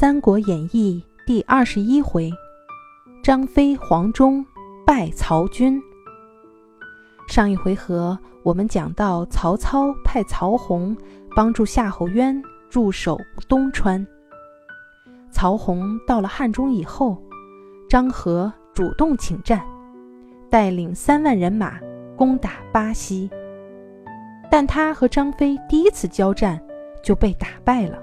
三国演义》第二十一回：张飞、黄忠败曹军。上一回合我们讲到，曹操派曹洪帮助夏侯渊驻守东川。曹洪到了汉中以后，张合主动请战，带领三万人马攻打巴西。但他和张飞第一次交战就被打败了。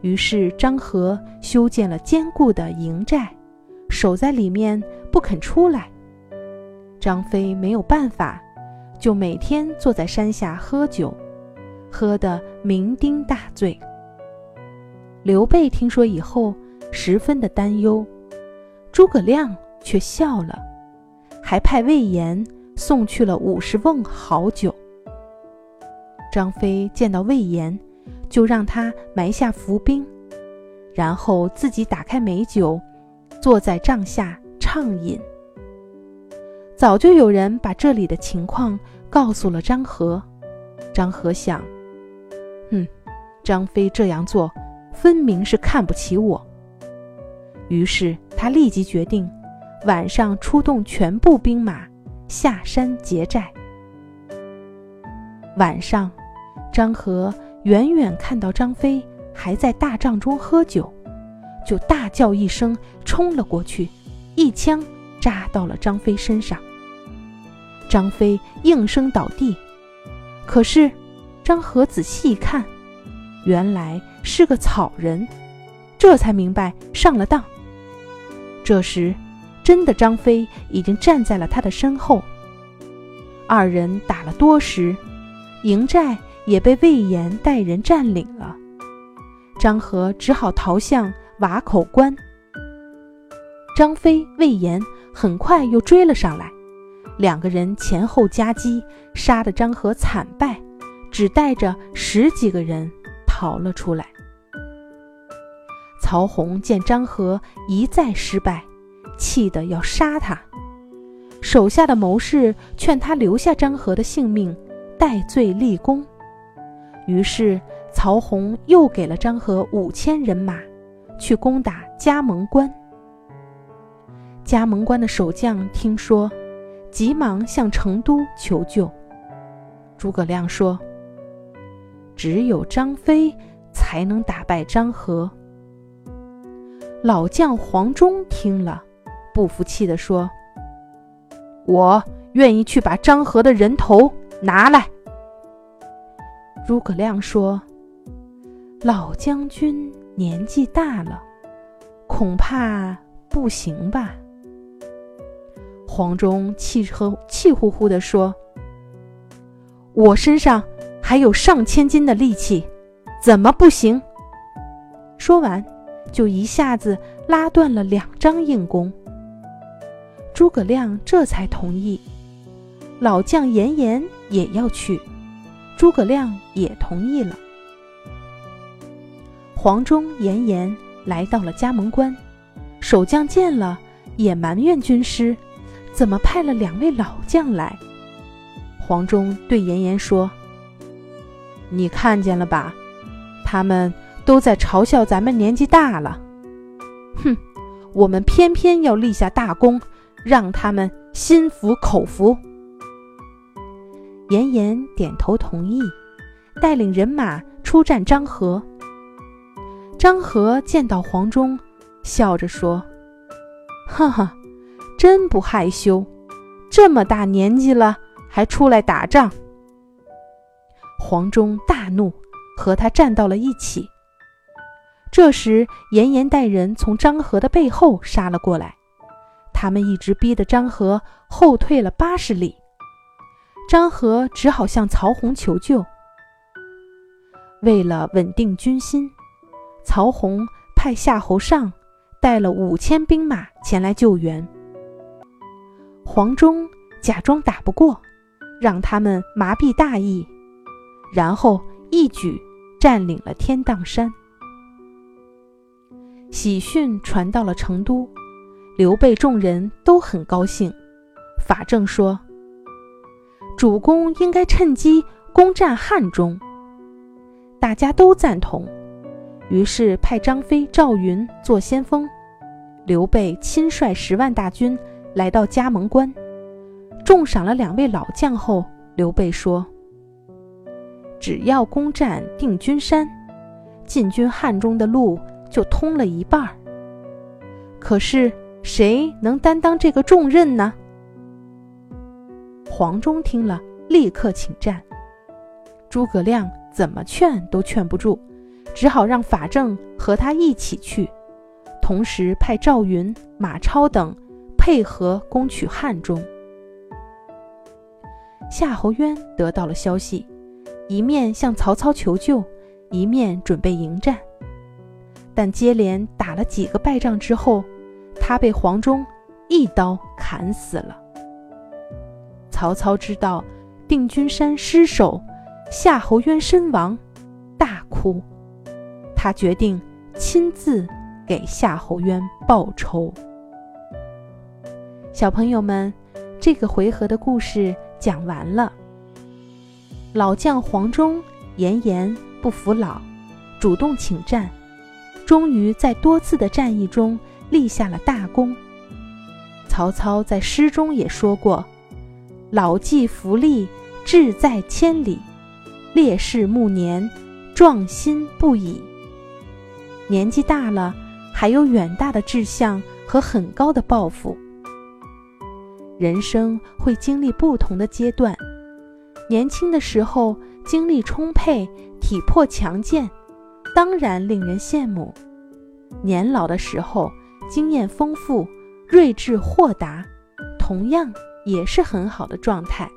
于是张合修建了坚固的营寨，守在里面不肯出来。张飞没有办法，就每天坐在山下喝酒，喝得酩酊大醉。刘备听说以后，十分的担忧，诸葛亮却笑了，还派魏延送去了五十瓮好酒。张飞见到魏延。就让他埋下伏兵，然后自己打开美酒，坐在帐下畅饮。早就有人把这里的情况告诉了张合，张合想：“哼，张飞这样做，分明是看不起我。”于是他立即决定，晚上出动全部兵马下山劫寨。晚上，张合。远远看到张飞还在大帐中喝酒，就大叫一声，冲了过去，一枪扎到了张飞身上。张飞应声倒地。可是张合仔细一看，原来是个草人，这才明白上了当。这时，真的张飞已经站在了他的身后。二人打了多时，营寨。也被魏延带人占领了，张合只好逃向瓦口关。张飞、魏延很快又追了上来，两个人前后夹击，杀得张合惨败，只带着十几个人逃了出来。曹洪见张合一再失败，气得要杀他，手下的谋士劝他留下张合的性命，戴罪立功。于是，曹洪又给了张合五千人马，去攻打加盟关。加盟关的守将听说，急忙向成都求救。诸葛亮说：“只有张飞才能打败张合。”老将黄忠听了，不服气地说：“我愿意去把张合的人头拿来。”诸葛亮说：“老将军年纪大了，恐怕不行吧？”黄忠气呵气呼呼地说：“我身上还有上千斤的力气，怎么不行？”说完，就一下子拉断了两张硬弓。诸葛亮这才同意，老将严颜也要去。诸葛亮也同意了。黄忠、严颜来到了加盟关，守将见了也埋怨军师，怎么派了两位老将来？黄忠对严颜说：“你看见了吧？他们都在嘲笑咱们年纪大了。哼，我们偏偏要立下大功，让他们心服口服。”严颜点头同意，带领人马出战张合。张合见到黄忠，笑着说：“哈哈，真不害羞，这么大年纪了还出来打仗。”黄忠大怒，和他站到了一起。这时，严颜带人从张合的背后杀了过来，他们一直逼得张合后退了八十里。张合只好向曹洪求救。为了稳定军心，曹洪派夏侯尚带了五千兵马前来救援。黄忠假装打不过，让他们麻痹大意，然后一举占领了天荡山。喜讯传到了成都，刘备众人都很高兴。法正说。主公应该趁机攻占汉中，大家都赞同。于是派张飞、赵云做先锋，刘备亲率十万大军来到葭萌关，重赏了两位老将后，刘备说：“只要攻占定军山，进军汉中的路就通了一半儿。可是谁能担当这个重任呢？”黄忠听了，立刻请战。诸葛亮怎么劝都劝不住。只好让法正和他一起去，同时派赵云、马超等配合攻取汉中。夏侯渊得到了消息，一面向曹操求救，一面准备迎战。但接连打了几个败仗之后，他被黄忠一刀砍死了。曹操知道定军山失守，夏侯渊身亡，大哭。他决定亲自给夏侯渊报仇。小朋友们，这个回合的故事讲完了。老将黄忠严颜不服老，主动请战，终于在多次的战役中立下了大功。曹操在诗中也说过：“老骥伏枥，志在千里；烈士暮年，壮心不已。”年纪大了，还有远大的志向和很高的抱负。人生会经历不同的阶段，年轻的时候精力充沛、体魄强健，当然令人羡慕；年老的时候经验丰富、睿智豁达，同样也是很好的状态。